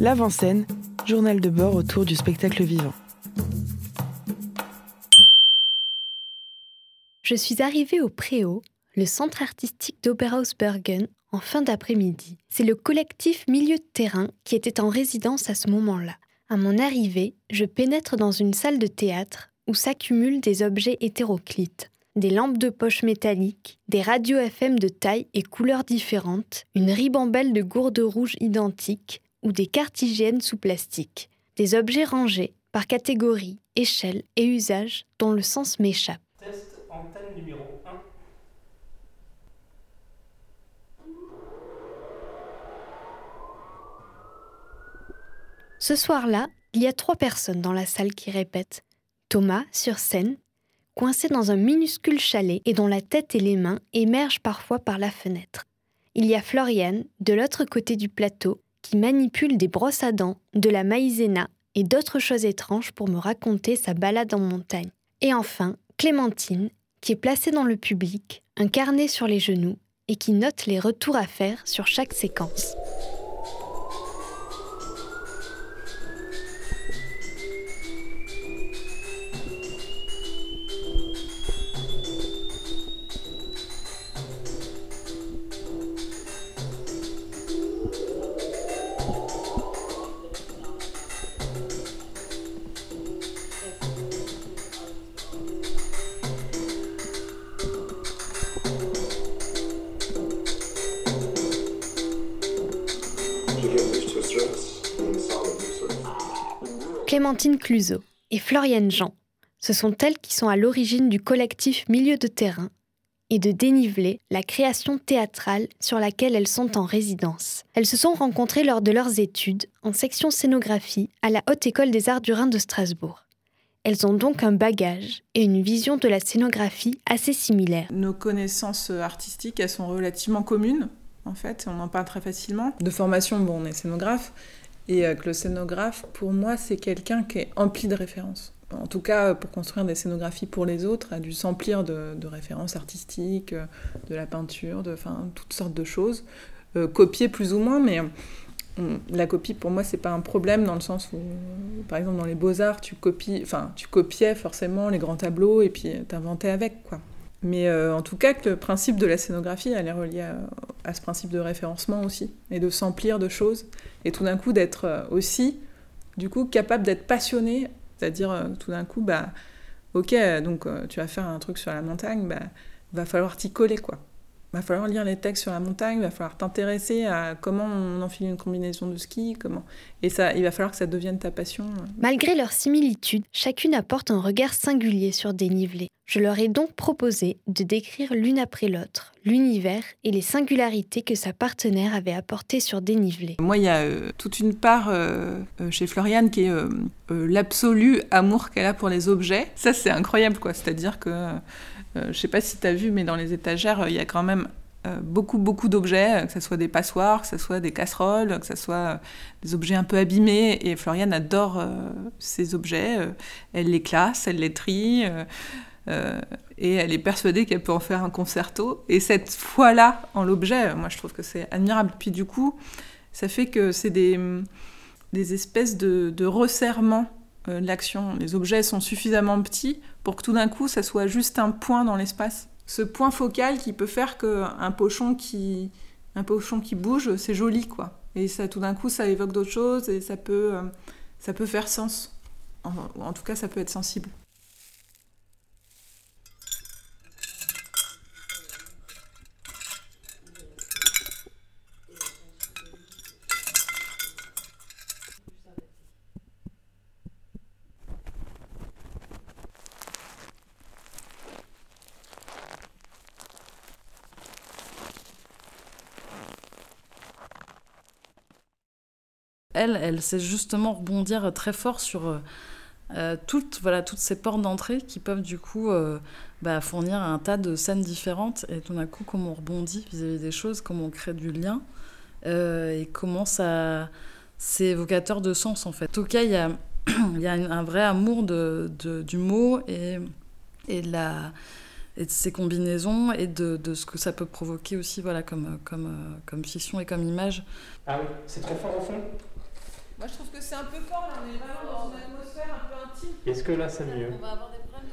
L'avant-scène, journal de bord autour du spectacle vivant. Je suis arrivée au Préau, le centre artistique d'Oberhausbergen, en fin d'après-midi. C'est le collectif Milieu de terrain qui était en résidence à ce moment-là. À mon arrivée, je pénètre dans une salle de théâtre où s'accumulent des objets hétéroclites. Des lampes de poche métalliques, des radios FM de taille et couleurs différentes, une ribambelle de gourdes rouges identiques ou des cartes hygiènes sous plastique. Des objets rangés par catégorie, échelle et usage dont le sens m'échappe. Test antenne numéro 1. Ce soir-là, il y a trois personnes dans la salle qui répètent. Thomas, sur scène, coincé dans un minuscule chalet et dont la tête et les mains émergent parfois par la fenêtre. Il y a Floriane, de l'autre côté du plateau, qui manipule des brosses à dents, de la maïzena et d'autres choses étranges pour me raconter sa balade en montagne. Et enfin, Clémentine, qui est placée dans le public, un carnet sur les genoux et qui note les retours à faire sur chaque séquence. Clémentine Cluseau et Floriane Jean. Ce sont elles qui sont à l'origine du collectif Milieu de terrain et de déniveler la création théâtrale sur laquelle elles sont en résidence. Elles se sont rencontrées lors de leurs études en section scénographie à la Haute École des Arts du Rhin de Strasbourg. Elles ont donc un bagage et une vision de la scénographie assez similaires. Nos connaissances artistiques, elles sont relativement communes, en fait, on en parle très facilement. De formation, bon, on est scénographe, et euh, que le scénographe, pour moi, c'est quelqu'un qui est empli de références. En tout cas, pour construire des scénographies pour les autres, a dû s'emplir de, références artistiques, euh, de la peinture, de toutes sortes de choses. Euh, copier plus ou moins, mais la copie pour moi c'est pas un problème dans le sens où par exemple dans les beaux-arts tu copies enfin tu copiais forcément les grands tableaux et puis t'inventais avec quoi mais euh, en tout cas le principe de la scénographie elle est relié à, ce principe de référencement aussi et de s'emplir de choses et tout d'un coup d'être euh, aussi du coup capable d'être passionné c'est-à-dire euh, tout d'un coup bah ok donc tu vas faire un truc sur la montagne bah va falloir t'y coller quoi va falloir lire les textes sur la montagne, va falloir t'intéresser à comment on enfile une combinaison de ski, comment et ça, il va falloir que ça devienne ta passion. Malgré leurs similitudes, chacune apporte un regard singulier sur Dénivelé. Je leur ai donc proposé de décrire l'une après l'autre l'univers et les singularités que sa partenaire avait apportées sur Dénivelé. Moi, il y a euh, toute une part euh, chez Floriane qui est euh, l'absolu amour qu'elle a pour les objets. Ça, c'est incroyable, quoi. C'est-à-dire que euh, je ne sais pas si tu as vu, mais dans les étagères, il y a quand même euh, beaucoup, beaucoup d'objets, que ce soit des passoires, que ce soit des casseroles, que ce soit euh, des objets un peu abîmés. Et Floriane adore ces objets. elle les classe, elle les trie. Et elle est persuadée qu'elle peut en faire un concerto. Et cette foi-là en l'objet, moi je trouve que c'est admirable. Puis du coup, ça fait que c'est des, espèces de, de resserrement de l'action. Les objets sont suffisamment petits pour que tout d'un coup, ça soit juste un point dans l'espace. Ce point focal qui peut faire qu'un pochon qui, un pochon qui bouge, c'est joli, quoi. Et ça, tout d'un coup, ça évoque d'autres choses et ça peut, euh, ça peut faire sens. En, en tout cas, ça peut être sensible. Elle, elle sait justement rebondir très fort sur euh, toutes, voilà, toutes ces portes d'entrée qui peuvent du coup euh, bah, fournir un tas de scènes différentes et tout d'un coup comment on rebondit vis-à-vis des choses, comment on crée du lien euh, et comment ça c'est évocateur de sens en fait. En tout cas, il y a, y a un vrai amour du mot et, de la ses combinaisons et de, ce que ça peut provoquer aussi voilà comme, comme, comme fiction et comme image. Ah oui, c'est trop fort au fond Moi, je trouve que c'est un peu fort, là, on est vraiment dans une atmosphère un peu intime. Est-ce que là c'est mieux On va avoir des problèmes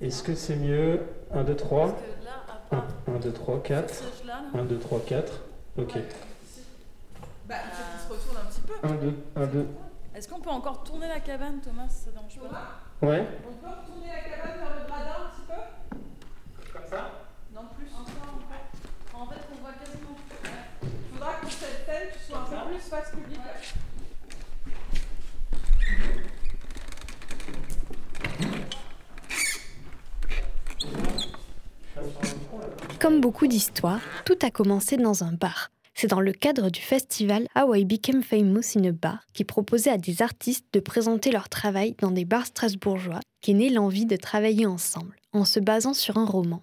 de Est-ce que c'est mieux 1, 2, 3 Parce que là, à 1, part 1, 2, 3, 4. ce siège-là, là, 1, 2, 3, 4. Ok. Bah, il faut qu'il se retourne un petit peu. 1, 2, 1, 2. Est-ce qu'on peut encore tourner la cabane, Thomas si Ça dérange pas Ouais. On peut retourner la cabane vers le gradin un petit peu Comme ça? Non plus. Encore, encore. En fait, on voit quasiment plus. Il faudra que cette scène soit un peu plus face publique. Comme beaucoup d'histoires, tout a commencé dans un bar. C'est dans le cadre du festival How I Became Famous in a Bar qui proposait à des artistes de présenter leur travail dans des bars strasbourgeois qu'est née l'envie de travailler ensemble, en se basant sur un roman.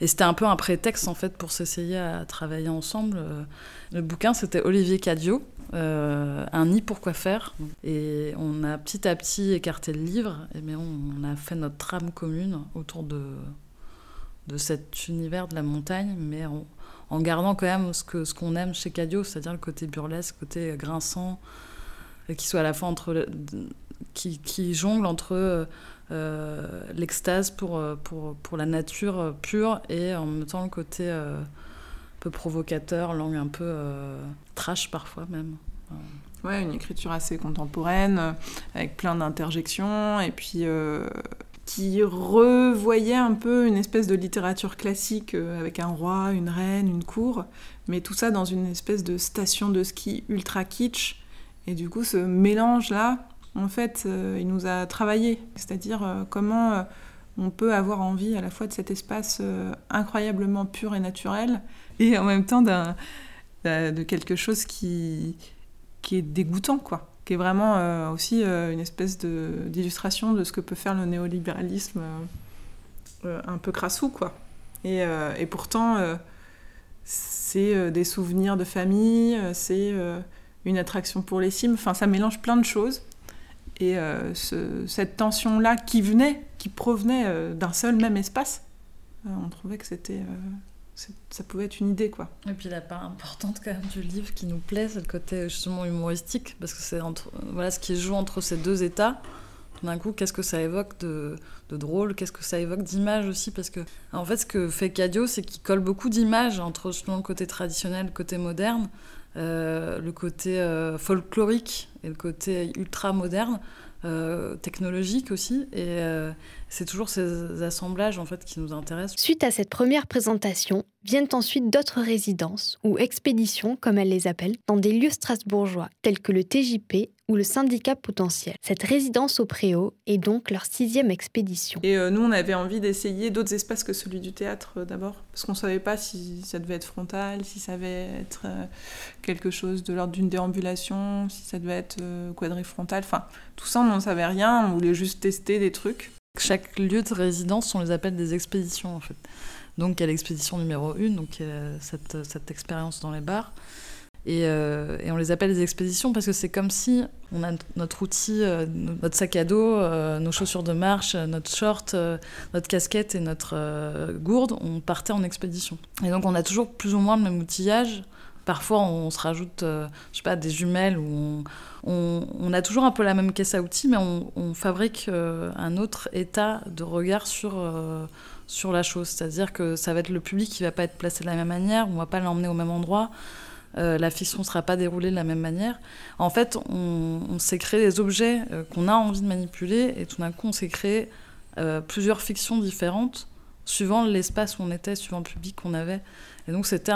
Et c'était un peu un prétexte en fait pour s'essayer à travailler ensemble. Euh, Le bouquin c'était Olivier Cadio, euh, Un nid pour quoi faire. Et on a petit à petit écarté le livre, et mais on, a fait notre trame commune autour de, de cet univers de la montagne, mais en, gardant quand même ce que ce qu'on aime chez Cadio, c'est-à-dire le côté burlesque, le côté grinçant, qui soit à la fois entre qui, jongle entre euh, l'extase pour, euh, pour, pour la nature euh, pure et en même temps le côté euh, un peu provocateur, langue un peu euh, trash parfois même. Ouais, une écriture assez contemporaine, euh, avec plein d'interjections, et puis euh, qui revoyait un peu une espèce de littérature classique euh, avec un roi, une reine, une cour, mais tout ça dans une espèce de station de ski ultra kitsch. Et du coup, ce mélange-là, en fait, euh, il nous a travaillé. C'est-à-dire euh, comment on peut avoir envie à la fois de cet espace incroyablement pur et naturel, et en même temps de quelque chose qui, qui est dégoûtant, quoi. Qui est vraiment euh, aussi euh, une espèce d'illustration de ce que peut faire le néolibéralisme euh, un peu crassou, quoi. Et, et pourtant, c'est des souvenirs de famille, c'est une attraction pour les cimes. Enfin, ça mélange plein de choses. Et ce- cette tension-là qui venait, qui provenait d'un seul même espace, on trouvait que c'était, ça pouvait être une idée, quoi. Et puis la part importante du livre qui nous plaît, c'est le côté justement humoristique, parce que c'est entre, voilà ce qui joue entre ces deux états. D'un coup, qu'est-ce que ça évoque de, de drôle? Qu'est-ce que ça évoque d'image aussi? Parce que, en fait, ce que fait Cadio, c'est qu'il colle beaucoup d'images entre justement le côté traditionnel, le côté moderne, euh, le côté euh, folklorique et le côté ultra moderne, euh, technologique aussi. Et euh, c'est toujours ces assemblages en fait qui nous intéressent. Suite à cette première présentation, viennent ensuite d'autres résidences, ou expéditions comme elles les appellent, dans des lieux strasbourgeois, tels que le TJP ou le syndicat potentiel. Cette résidence au Préau est donc leur sixième expédition. Et euh, nous, on avait envie d'essayer d'autres espaces que celui du théâtre euh, d'abord, parce qu'on savait pas si ça devait être frontal, si ça devait être euh, quelque chose de l'ordre d'une déambulation, si ça devait être euh, quadrifrontal. Enfin, tout ça, on n'en savait rien. On voulait juste tester des trucs. Chaque lieu de résidence, on les appelle des expéditions en fait. Donc il y a l'expédition numéro 1, donc il y a cette, cette expérience dans les bars. Et, euh, et on les appelle des expéditions parce que c'est comme si on a notre outil, euh, notre sac à dos, euh, nos chaussures de marche, notre short, notre casquette et notre gourde, on partait en expédition. Et donc on a toujours plus ou moins le même outillage. Parfois on se rajoute, je sais pas, des jumelles ou on, a toujours un peu la même caisse à outils, mais on, on fabrique un autre état de regard sur, sur la chose. C'est-à-dire que ça va être le public qui va pas être placé de la même manière, on va pas l'emmener au même endroit, euh, la fiction sera pas déroulée de la même manière. En fait, on, s'est créé des objets euh, qu'on a envie de manipuler, et tout d'un coup, on s'est créé euh, plusieurs fictions différentes, suivant l'espace où on était, suivant le public qu'on avait. Et donc, c'était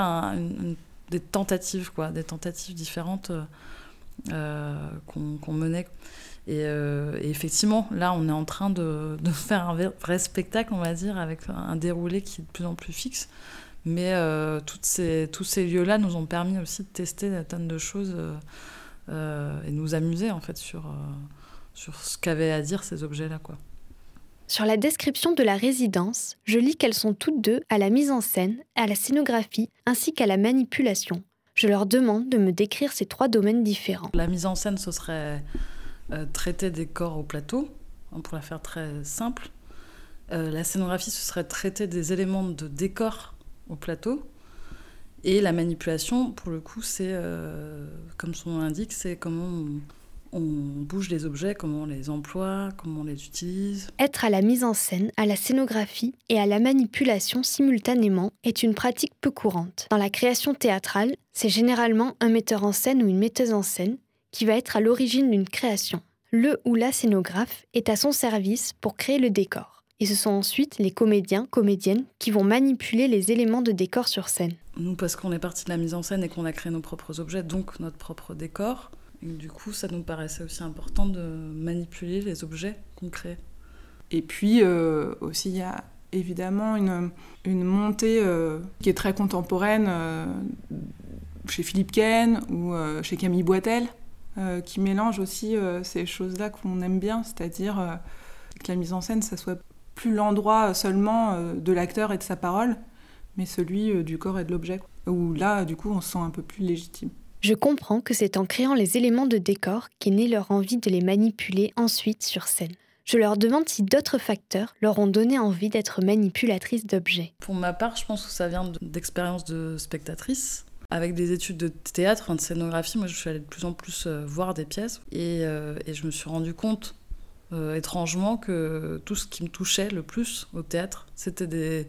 des tentatives, quoi, des tentatives différentes. qu'on menait. Et, effectivement, là, on est en train de, faire un vrai spectacle, on va dire, avec un déroulé qui est de plus en plus fixe. Mais euh, toutes ces, tous ces lieux-là nous ont permis aussi de tester des tonnes de choses euh, euh, et de nous amuser, en fait, sur, euh, sur ce qu'avaient à dire ces objets-là, quoi. Sur la description de la résidence, je lis qu'elles sont toutes deux à la mise en scène, à la scénographie ainsi qu'à la manipulation. Je leur demande de me décrire ces trois domaines différents. La mise en scène, ce serait euh, traiter des corps au plateau, hein, pour la faire très simple. Euh, la scénographie, ce serait traiter des éléments de décor au plateau. Et la manipulation, pour le coup, c'est, euh, comme son nom l'indique, c'est comment on, on bouge les objets, comment on les emploie, comment on les utilise. Être à la mise en scène, à la scénographie et à la manipulation simultanément est une pratique peu courante. Dans la création théâtrale, c'est généralement un metteur en scène ou une metteuse en scène qui va être à l'origine d'une création. Le ou la scénographe est à son service pour créer le décor. Et ce sont ensuite les comédiens, comédiennes qui vont manipuler les éléments de décor sur scène. Nous, parce qu'on est parti de la mise en scène et qu'on a créé nos propres objets, donc notre propre décor, du coup, ça nous paraissait aussi important de manipuler les objets qu'on crée. Et puis euh, aussi, il y a évidemment une, une montée euh, qui est très contemporaine euh, chez Philippe Ken ou chez Camille Boitel, qui mélange aussi ces choses-là qu'on aime bien, c'est-à-dire que la mise en scène, ça soit plus l'endroit seulement de l'acteur et de sa parole, mais celui du corps et de l'objet, où là, du coup, on se sent un peu plus légitime. Je comprends que c'est en créant les éléments de décor qu'est née leur envie de les manipuler ensuite sur scène. Je leur demande si d'autres facteurs leur ont donné envie d'être manipulatrices d'objets. Pour ma part, je pense que ça vient d'expériences de spectatrice. Avec des études de théâtre, de scénographie, moi je suis allée de plus en plus euh, voir des pièces et, euh, et je me suis rendu compte euh, étrangement que tout ce qui me touchait le plus au théâtre, c'était des,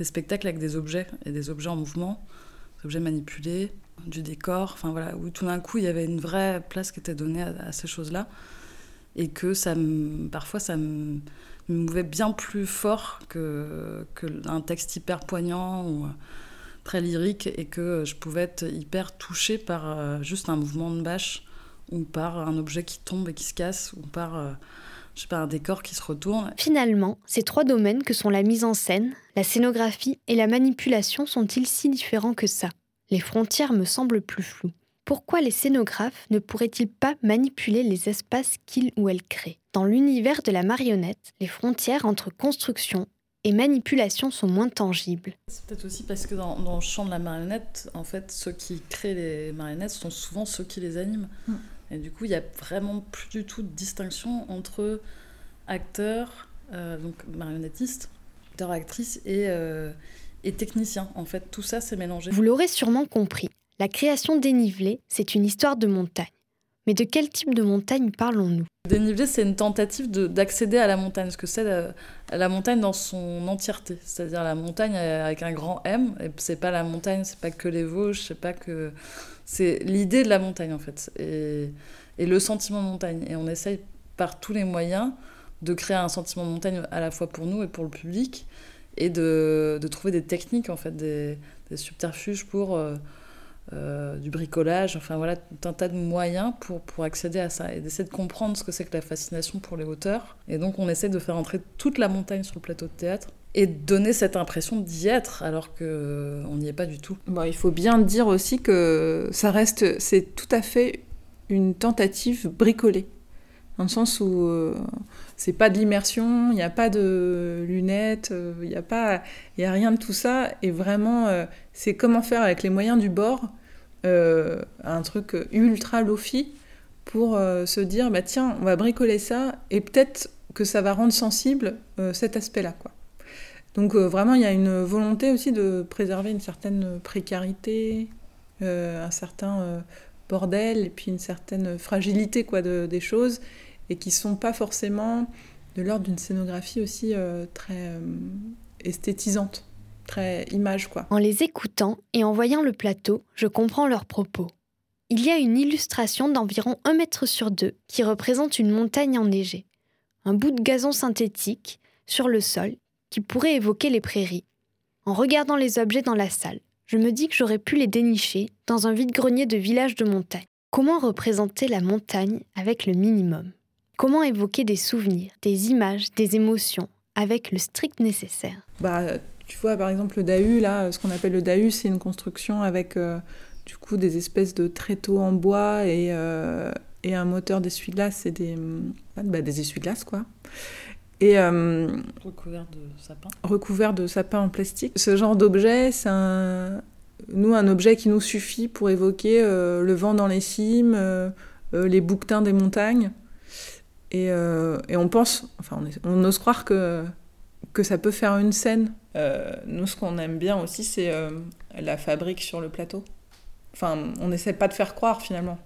spectacles avec des objets et des objets en mouvement, des objets manipulés, du décor, enfin voilà, où tout d'un coup il y avait une vraie place qui était donnée à, ces choses-là, et que ça parfois ça me, mouvait bien plus fort que, que texte hyper poignant ou très lyrique, et que je pouvais être hyper touchée par euh, juste un mouvement de bâche, ou par un objet qui tombe et qui se casse, ou par euh, je sais pas, un décor qui se retourne. Finalement, ces trois domaines que sont la mise en scène, la scénographie et la manipulation sont-ils si différents que ça? Les frontières me semblent plus floues. Pourquoi les scénographes ne pourraient-ils pas manipuler les espaces qu'ils ou elles créent? Dans l'univers de la marionnette, les frontières entre construction et manipulation sont moins tangibles. C'est peut-être aussi parce que dans, le champ de la marionnette, en fait, ceux qui créent les marionnettes sont souvent ceux qui les animent. Mm. Et du coup, il n'y a vraiment plus du tout de distinction entre acteurs, euh, donc marionnettistes, acteurs, actrices et, euh, et technicien. En fait, tout ça, c'est mélangé. Vous l'aurez sûrement compris, la création dénivelée, c'est une histoire de montagne. Mais de quel type de montagne parlons-nous? Dénivelé, c'est une tentative d'accéder à la montagne, ce que c'est la, la, montagne dans son entièreté, c'est-à-dire la montagne avec un grand M. Et c'est pas la montagne, c'est pas que les Vosges, c'est pas que c'est l'idée de la montagne en fait, et, et, le sentiment de montagne. Et on essaye par tous les moyens de créer un sentiment de montagne à la fois pour nous et pour le public et de, de, trouver des techniques, en fait, des, subterfuges pour euh, euh, du bricolage, enfin voilà, tout un tas de moyens pour, pour accéder à ça et d'essayer de comprendre ce que c'est que la fascination pour les hauteurs. Et donc on essaie de faire entrer toute la montagne sur le plateau de théâtre et donner cette impression d'y être alors qu'on euh, n'y est pas du tout. Bon, il faut bien dire aussi que ça reste, c'est tout à fait une tentative bricolée dans le sens où euh, c'est pas de l'immersion, il n'y a pas de lunettes, euh, il n'y a pas, il a rien de tout ça, et vraiment euh, c'est comment faire avec les moyens du bord un truc ultra lofi pour se dire bah tiens on va bricoler ça et peut-être que ça va rendre sensible cet aspect-là quoi. Donc vraiment il y a une volonté aussi de préserver une certaine précarité, un certain bordel et puis une certaine fragilité quoi de, des choses et qui sont pas forcément de l'ordre d'une scénographie aussi euh, très euh, esthétisante, très image quoi. En les écoutant et en voyant le plateau, je comprends leurs propos. Il y a une illustration d'environ un mètre sur deux qui représente une montagne enneigée, un bout de gazon synthétique sur le sol qui pourrait évoquer les prairies. En regardant les objets dans la salle, je me dis que j'aurais pu les dénicher dans un vide-grenier de village de montagne. Comment représenter la montagne avec le minimum? Comment évoquer des souvenirs, des images, des émotions avec le strict nécessaire? Bah, tu vois, par exemple, le DAU, là, ce qu'on appelle le DAU, c'est une construction avec euh, du coup des espèces de tréteaux en bois et, euh, et un moteur d'essuie-glace et des, bah, des essuie-glaces, quoi. Et, euh, recouvert de sapin. Recouvert de sapin en plastique. Ce genre d'objet, c'est un, nous, un objet qui nous suffit pour évoquer le vent dans les cimes, les bouquetins des montagnes. Euh, et, on pense, enfin on, ose croire que, que ça peut faire une scène. Euh, nous, ce qu'on aime bien aussi, c'est euh, la fabrique sur le plateau. Enfin, on n'essaie pas de faire croire finalement.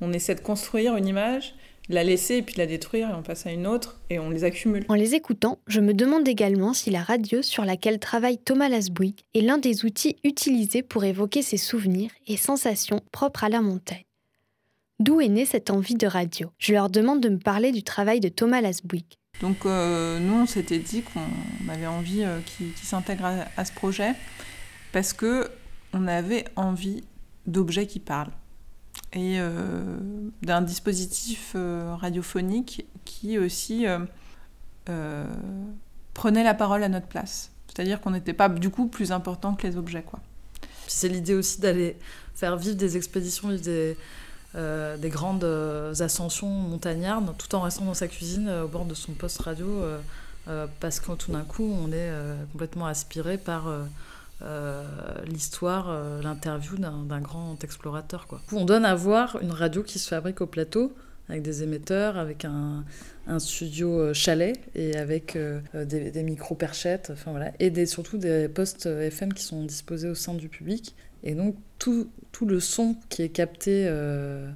On essaie de construire une image, la laisser et puis la détruire et on passe à une autre et on les accumule. En les écoutant, je me demande également si la radio sur laquelle travaille Thomas Lasbouig est l'un des outils utilisés pour évoquer ses souvenirs et sensations propres à la montagne. D'où est née cette envie de radio? Je leur demande de me parler du travail de Thomas Lasbouig. Donc euh, nous, on s'était dit qu'on avait envie euh, qu'il s'intègre à, à, ce projet parce que on avait envie d'objets qui parlent et euh, d'un dispositif euh, radiophonique qui aussi euh, prenait la parole à notre place. C'est-à-dire qu'on n'était pas du coup plus important que les objets. Quoi. C'est l'idée aussi d'aller faire vivre des expéditions, vivre des, des grandes ascensions montagnardes, tout en restant dans sa cuisine au bord de son poste radio, parce que tout d'un coup, on est complètement aspiré par l'histoire, l'interview d'un grand explorateur. Quoi. On donne à voir une radio qui se fabrique au plateau, avec des émetteurs, avec un, studio chalet et avec euh, des, micro-perchettes, voilà, et des, surtout des postes FM qui sont disposés au sein du public. Et donc tout, tout le son qui est capté euh,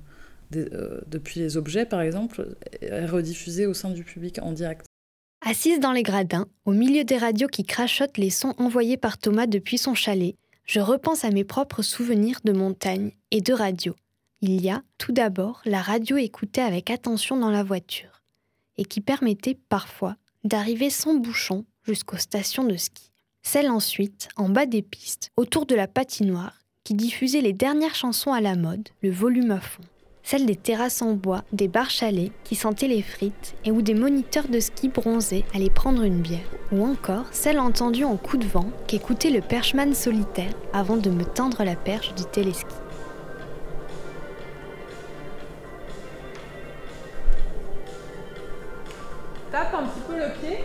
euh, depuis les objets, par exemple, est rediffusé au sein du public en direct. Assise dans les gradins, au milieu des radios qui crachotent les sons envoyés par Thomas depuis son chalet, je repense à mes propres souvenirs de montagne et de radio. Il y a, tout d'abord, la radio écoutée avec attention dans la voiture, et qui permettait parfois d'arriver sans bouchon jusqu'aux stations de ski. Celle ensuite, en bas des pistes, autour de la patinoire, qui diffusait les dernières chansons à la mode, le volume à fond. Celle des terrasses en bois, des bars chalets qui sentaient les frites et où des moniteurs de ski bronzés allaient prendre une bière. Ou encore celle entendue en coup de vent qu'écoutait le perchman solitaire avant de me tendre la perche du téléski. Tape un petit peu le pied.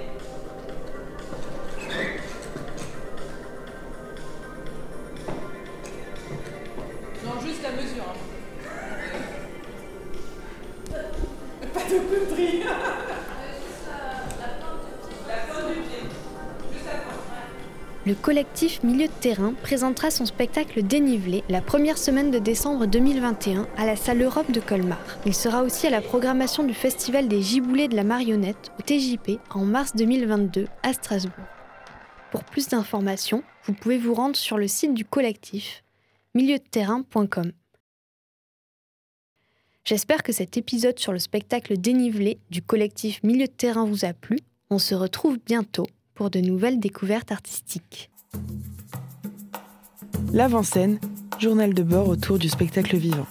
Le collectif Milieu de Terrain présentera son spectacle Dénivelé la première semaine de décembre 2021 à la salle Europe de Colmar. Il sera aussi à la programmation du Festival des Giboulées de la Marionnette au TJP en mars 2022 à Strasbourg. Pour plus d'informations, vous pouvez vous rendre sur le site du collectif milieudeterrain.com. J'espère que cet épisode sur le spectacle Dénivelé du collectif Milieu de Terrain vous a plu. On se retrouve bientôt pour de nouvelles découvertes artistiques. L'avant-scène, journal de bord autour du spectacle vivant.